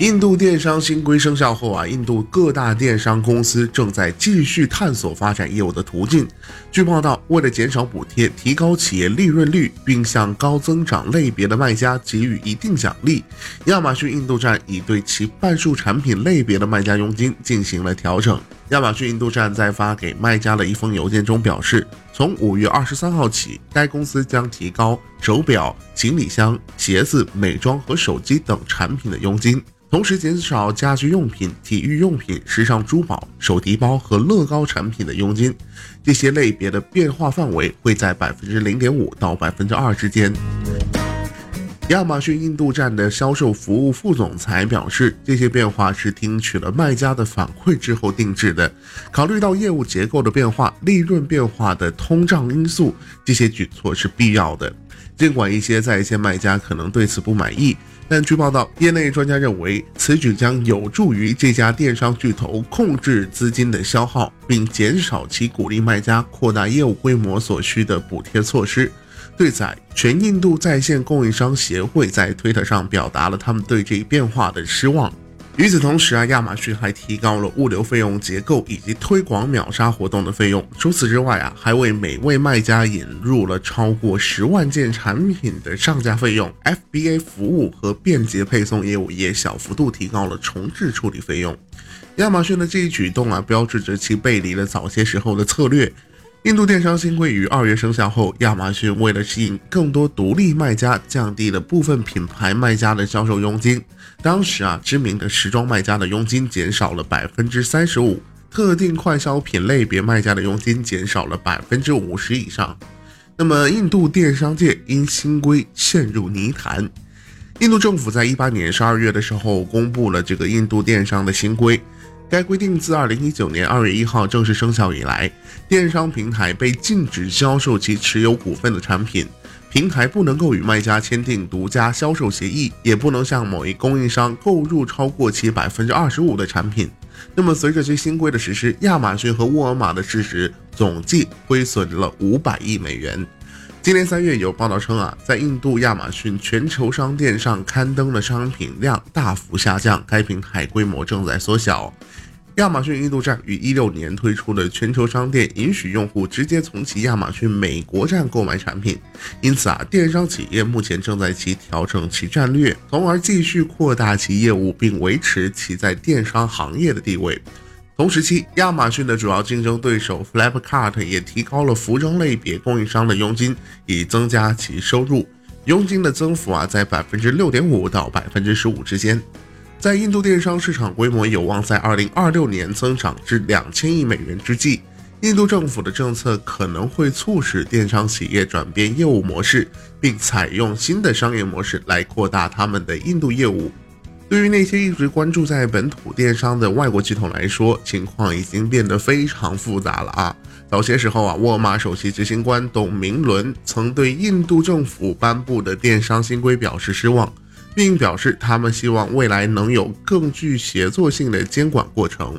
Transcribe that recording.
印度电商新规生效后啊，印度各大电商公司正在继续探索发展业务的途径。据报道，为了减少补贴、提高企业利润率，并向高增长类别的卖家给予一定奖励，亚马逊印度站已对其半数产品类别的卖家佣金进行了调整。亚马逊印度站在发给卖家的一封邮件中表示，从五月二十三号起，该公司将提高手表、行李箱、鞋子、美妆和手机等产品的佣金。同时减少家居用品、体育用品、时尚珠宝、手提包和乐高产品的佣金，这些类别的变化范围会在百分之零点五到百分之二之间。亚马逊印度站的销售服务副总裁表示，这些变化是听取了卖家的反馈之后定制的，考虑到业务结构的变化、利润变化的通胀因素，这些举措是必要的。尽管一些在线卖家可能对此不满意。但据报道，业内专家认为，此举将有助于这家电商巨头控制资金的消耗，并减少其鼓励卖家扩大业务规模所需的补贴措施。对此，全印度在线供应商协会在推特上表达了他们对这一变化的失望。与此同时啊，亚马逊还提高了物流费用结构以及推广秒杀活动的费用。除此之外啊，还为每位卖家引入了超过十万件产品的上架费用。FBA 服务和便捷配送业务也小幅度提高了重置处理费用。亚马逊的这一举动啊，标志着其背离了早些时候的策略。印度电商新规于二月生效后，亚马逊为了吸引更多独立卖家，降低了部分品牌卖家的销售佣金。当时啊，知名的时装卖家的佣金减少了百分之三十五，特定快消品类别卖家的佣金减少了百分之五十以上。那么，印度电商界因新规陷入泥潭。印度政府在一八年十二月的时候公布了这个印度电商的新规。该规定自二零一九年二月一号正式生效以来，电商平台被禁止销售其持有股份的产品，平台不能够与卖家签订独家销售协议，也不能向某一供应商购入超过其百分之二十五的产品。那么，随着这新规的实施，亚马逊和沃尔玛的市值总计亏损了五百亿美元。今年三月，有报道称啊，在印度亚马逊全球商店上刊登的商品量大幅下降，该平台规模正在缩小。亚马逊印度站于一六年推出的全球商店，允许用户直接从其亚马逊美国站购买产品。因此啊，电商企业目前正在其调整其战略，从而继续扩大其业务，并维持其在电商行业的地位。同时期，亚马逊的主要竞争对手 Flipkart 也提高了服装类别供应商的佣金，以增加其收入。佣金的增幅啊，在百分之六点五到百分之十五之间。在印度电商市场规模有望在二零二六年增长至两千亿美元之际，印度政府的政策可能会促使电商企业转变业务模式，并采用新的商业模式来扩大他们的印度业务。对于那些一直关注在本土电商的外国系统来说，情况已经变得非常复杂了啊！早些时候啊，沃尔玛首席执行官董明伦曾对印度政府颁布的电商新规表示失望。并表示，他们希望未来能有更具协作性的监管过程。